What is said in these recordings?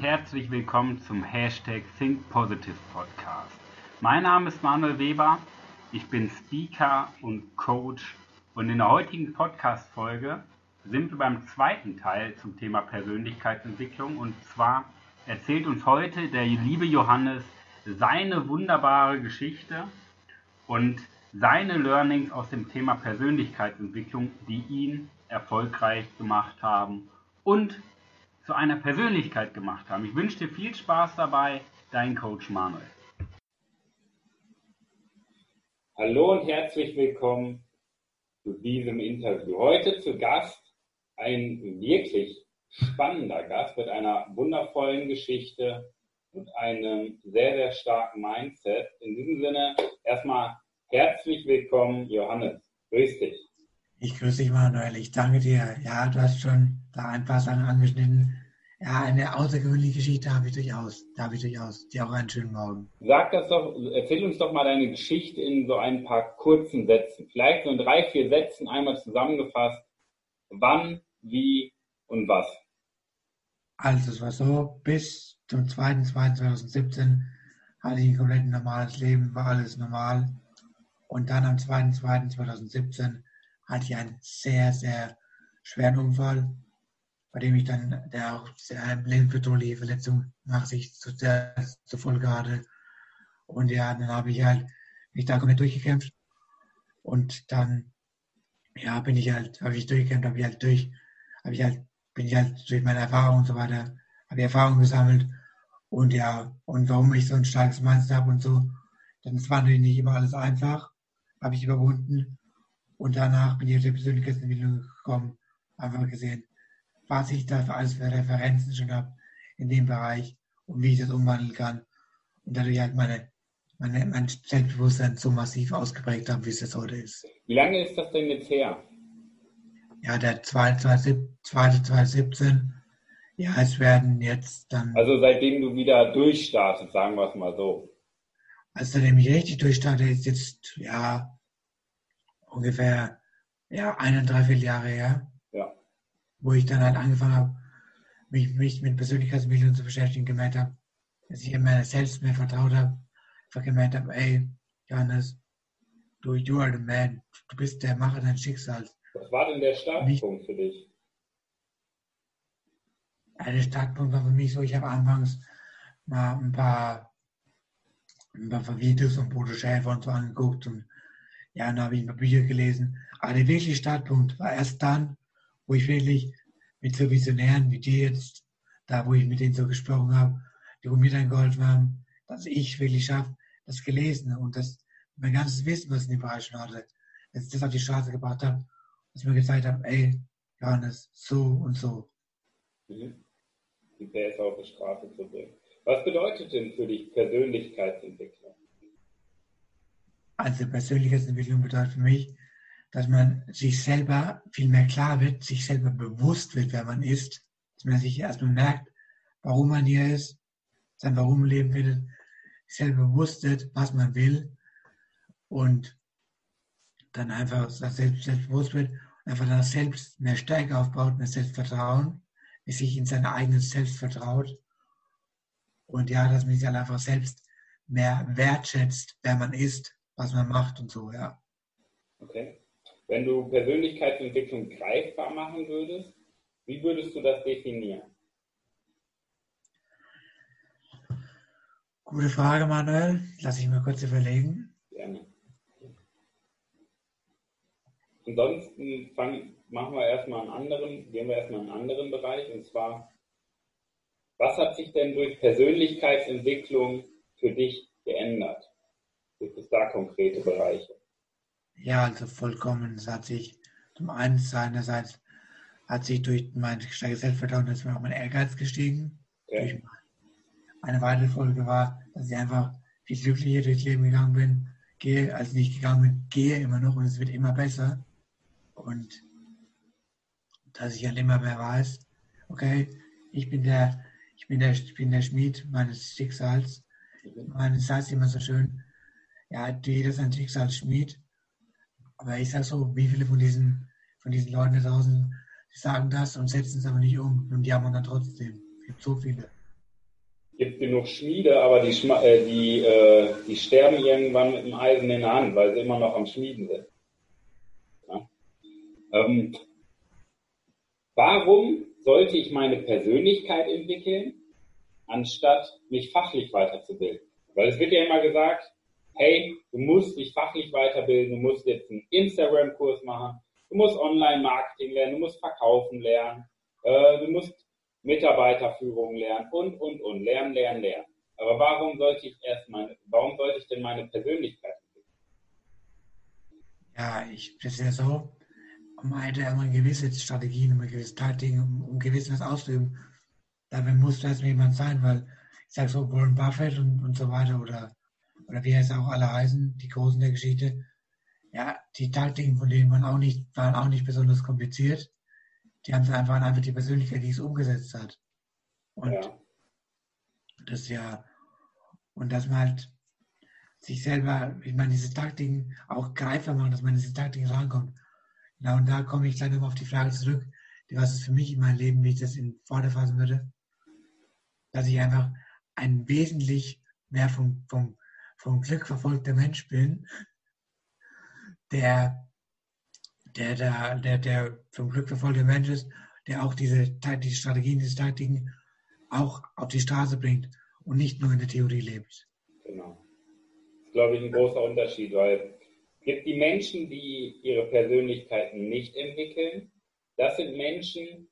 herzlich willkommen zum Hashtag Think Positive Podcast. Mein Name ist Manuel Weber, ich bin Speaker und Coach und in der heutigen Podcast-Folge sind wir beim zweiten Teil zum Thema Persönlichkeitsentwicklung und zwar erzählt uns heute der liebe Johannes seine wunderbare Geschichte und seine Learnings aus dem Thema Persönlichkeitsentwicklung, die ihn erfolgreich gemacht haben und zu einer Persönlichkeit gemacht haben. Ich wünsche dir viel Spaß dabei, dein Coach Manuel. Hallo und herzlich willkommen zu diesem Interview. Heute zu Gast ein wirklich spannender Gast mit einer wundervollen Geschichte und einem sehr, sehr starken Mindset. In diesem Sinne erstmal herzlich willkommen, Johannes. Grüß dich. Ich grüße dich, Manuel. Ich danke dir. Ja, du hast schon da ein paar Sachen angeschnitten. Ja, eine außergewöhnliche Geschichte habe ich durchaus. Da habe ich durchaus. Dir auch einen schönen Morgen. Sag das doch, erzähl uns doch mal deine Geschichte in so ein paar kurzen Sätzen. Vielleicht so in drei, vier Sätzen einmal zusammengefasst. Wann, wie und was? Also, es war so, bis zum 2.2.2017 hatte ich ein komplett normales Leben, war alles normal. Und dann am 2.2.2017 hatte ich einen sehr, sehr schweren Unfall, bei dem ich dann, der auch sehr lebensbedrohliche Verletzung nach sich zu, der, zur Folge hatte. Und ja, dann habe ich halt mich da komplett durchgekämpft. Und dann, ja, bin ich halt, habe ich durchgekämpft, habe ich halt durch, habe ich halt, bin ich halt durch meine Erfahrung und so weiter, habe ich Erfahrung gesammelt. Und ja, und warum ich so ein starkes Mindset habe und so, dann ist natürlich nicht immer alles einfach, habe ich überwunden. Und danach bin ich auf die Persönlichkeitsentwicklung gekommen, einfach gesehen, was ich da für alles für Referenzen schon habe in dem Bereich und wie ich das umwandeln kann. Und dadurch halt meine, meine, mein Selbstbewusstsein so massiv ausgeprägt habe, wie es jetzt heute ist. Wie lange ist das denn jetzt her? Ja, der 2017. Ja, es werden jetzt dann. Also seitdem du wieder durchstartest, sagen wir es mal so. Also seitdem ich richtig durchstarte, ist jetzt ja ungefähr ja, eineinhalb Jahre her. Ja. Wo ich dann halt angefangen habe, mich, mich mit Persönlichkeitsentwicklung zu beschäftigen, gemerkt habe, dass ich mir selbst mehr vertraut habe, einfach gemerkt habe, ey, Johannes, du, you are the man, du bist der Macher deines Schicksals. Was war denn der Startpunkt Nicht, für dich? Ja, der Startpunkt war für mich so, ich habe anfangs mal ein paar, ein paar Videos von Bodo Schäfer und so angeguckt und ja, dann habe ich paar Bücher gelesen. Aber der wirkliche Startpunkt war erst dann, wo ich wirklich mit so Visionären wie dir jetzt, da wo ich mit denen so gesprochen habe, die mir dann geholfen haben, dass ich wirklich schaffe, das gelesen und das mein ganzes Wissen, was in dem Bereich schon hatte, dass ich das auf die Straße gebracht habe, dass ich mir gesagt habe, ey, Johannes, so und so. Mhm. Die auf die Straße zu bringen. Was bedeutet denn für dich Persönlichkeitsentwicklung? Also Persönlichkeitsentwicklung bedeutet für mich, dass man sich selber viel mehr klar wird, sich selber bewusst wird, wer man ist, dass man sich erstmal merkt, warum man hier ist, sein Warum Leben findet, sich selber bewusst wird, was man will und dann einfach selbst, selbstbewusst wird und einfach dann selbst mehr Stärke aufbaut, mehr Selbstvertrauen, sich in seine eigenen Selbst vertraut und ja, dass man sich halt einfach selbst mehr wertschätzt, wer man ist, was man macht und so, ja. Okay. Wenn du Persönlichkeitsentwicklung greifbar machen würdest, wie würdest du das definieren? Gute Frage, Manuel. Lass ich mal kurz überlegen. Gerne. Ansonsten fang, machen wir erstmal einen anderen, gehen wir erstmal in einen anderen Bereich und zwar, was hat sich denn durch Persönlichkeitsentwicklung für dich geändert? Gibt es da konkrete Bereiche? Ja, also vollkommen. Es hat sich zum einen seinerseits hat sich durch mein starkes Selbstvertrauen ist mir auch mein Ehrgeiz gestiegen. Okay. Eine weitere Folge war, dass ich einfach viel glücklicher durchs Leben gegangen bin, gehe, als nicht gegangen bin, gehe immer noch und es wird immer besser. Und dass ich halt immer mehr weiß, okay, ich bin der, ich bin der, ich bin der Schmied meines Schicksals. Man sagt immer so schön, ja, jeder sein Schicksal Schmied. Aber ich sage so, wie viele von diesen, von diesen Leuten da draußen, sagen das und setzen es aber nicht um und die haben dann trotzdem. Es gibt so viele. gibt genug Schmiede, aber die, äh, die, äh, die sterben irgendwann mit dem Eisen in der Hand, weil sie immer noch am Schmieden sind. Ja? Ähm, warum sollte ich meine Persönlichkeit entwickeln, anstatt mich fachlich weiterzubilden? Weil es wird ja immer gesagt, hey, du musst dich fachlich weiterbilden, du musst jetzt einen Instagram-Kurs machen, du musst Online-Marketing lernen, du musst verkaufen lernen, äh, du musst Mitarbeiterführung lernen und, und, und, lernen, lernen, lernen. Aber warum sollte ich erst meine, warum sollte ich denn meine Persönlichkeit entwickeln? Ja, ich, das ist ja so, um um eine gewisse Strategien, um gewisse Taktik, um, um gewisses auszuüben, dafür muss das jemand sein, weil ich sage so, Warren Buffett und, und so weiter oder, oder wie es auch alle heißen, die Großen der Geschichte, ja, die Taktiken von denen waren auch nicht, waren auch nicht besonders kompliziert die haben einfach, einfach die Persönlichkeit, die es umgesetzt hat. Und ja. das ja, und dass man halt sich selber, ich meine, diese Taktiken auch greifbar machen, dass man diese Taktiken rankommt. Genau, und da komme ich gleich nochmal auf die Frage zurück, was ist für mich in meinem Leben, wie ich das in Vorder fassen würde, dass ich einfach ein wesentlich mehr vom, vom, vom Glück verfolgter Mensch bin, der der, der, der, der vom Glück verfolgte Mensch ist, der auch diese, diese Strategien, diese Taktiken auch auf die Straße bringt und nicht nur in der Theorie lebt. Genau. Das ist, glaube ich, ein großer Unterschied, weil es gibt die Menschen, die ihre Persönlichkeiten nicht entwickeln. Das sind Menschen,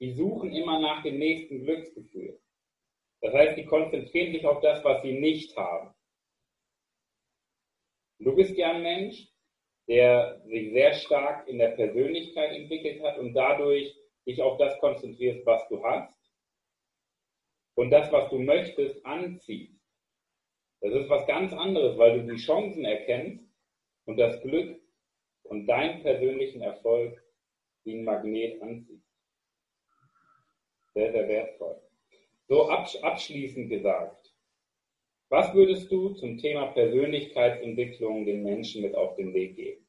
die suchen immer nach dem nächsten Glücksgefühl. Das heißt, die konzentrieren sich auf das, was sie nicht haben. Du bist ja ein Mensch, der sich sehr stark in der Persönlichkeit entwickelt hat und dadurch dich auf das konzentrierst, was du hast und das, was du möchtest, anziehst. Das ist was ganz anderes, weil du die Chancen erkennst und das Glück und deinen persönlichen Erfolg wie ein Magnet anziehst. Sehr, sehr wertvoll. So abschließend gesagt, was würdest du zum Thema Persönlichkeitsentwicklung den Menschen mit auf den Weg geben?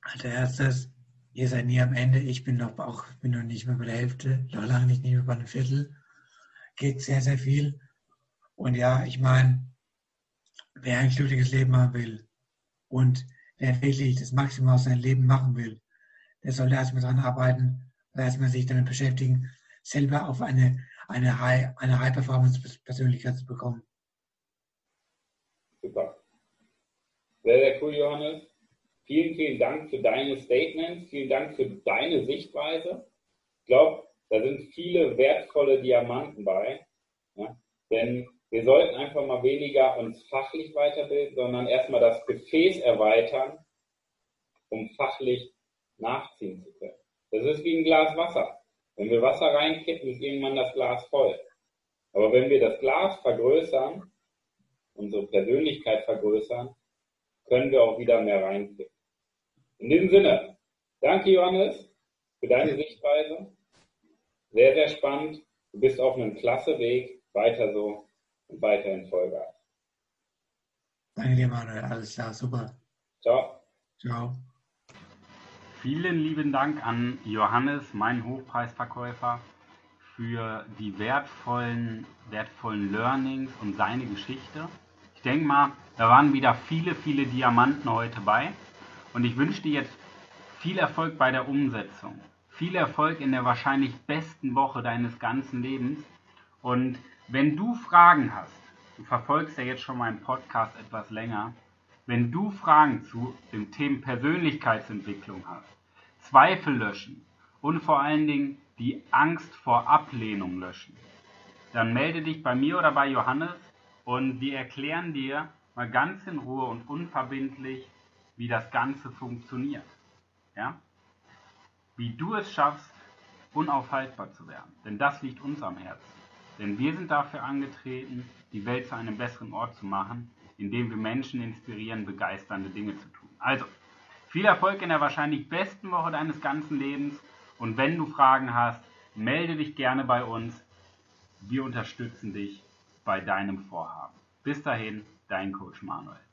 Als erstes, ihr seid nie am Ende. Ich bin noch auch, bin noch nicht mehr bei der Hälfte, noch lange nicht, mehr bei einem Viertel. Geht sehr, sehr viel. Und ja, ich meine, wer ein glückliches Leben haben will und wer wirklich das Maximum aus seinem Leben machen will, der sollte erstmal daran arbeiten, erstmal sich damit beschäftigen, selber auf eine eine High, eine High-Performance-Persönlichkeit zu bekommen. Super. Sehr, sehr cool, Johannes. Vielen, vielen Dank für deine Statements. Vielen Dank für deine Sichtweise. Ich glaube, da sind viele wertvolle Diamanten bei. Ja? Denn wir sollten einfach mal weniger uns fachlich weiterbilden, sondern erstmal das Gefäß erweitern, um fachlich nachziehen zu können. Das ist wie ein Glas Wasser. Wenn wir Wasser reinkippen, ist irgendwann das Glas voll. Aber wenn wir das Glas vergrößern, unsere Persönlichkeit vergrößern, können wir auch wieder mehr reinkippen. In diesem Sinne, danke Johannes für deine Sichtweise. Sehr, sehr spannend. Du bist auf einem klasse Weg. Weiter so und weiterhin Vollgas. Danke dir, Manuel. Alles klar, super. Ciao. Ciao. Vielen lieben Dank an Johannes, meinen Hochpreisverkäufer, für die wertvollen, wertvollen Learnings und seine Geschichte. Ich denke mal, da waren wieder viele, viele Diamanten heute bei. Und ich wünsche dir jetzt viel Erfolg bei der Umsetzung. Viel Erfolg in der wahrscheinlich besten Woche deines ganzen Lebens. Und wenn du Fragen hast, du verfolgst ja jetzt schon meinen Podcast etwas länger, wenn du Fragen zu dem Thema Persönlichkeitsentwicklung hast, Zweifel löschen und vor allen Dingen die Angst vor Ablehnung löschen, dann melde dich bei mir oder bei Johannes und wir erklären dir mal ganz in Ruhe und unverbindlich, wie das Ganze funktioniert. Ja? Wie du es schaffst, unaufhaltbar zu werden. Denn das liegt uns am Herzen. Denn wir sind dafür angetreten, die Welt zu einem besseren Ort zu machen indem wir Menschen inspirieren, begeisternde Dinge zu tun. Also, viel Erfolg in der wahrscheinlich besten Woche deines ganzen Lebens und wenn du Fragen hast, melde dich gerne bei uns. Wir unterstützen dich bei deinem Vorhaben. Bis dahin, dein Coach Manuel.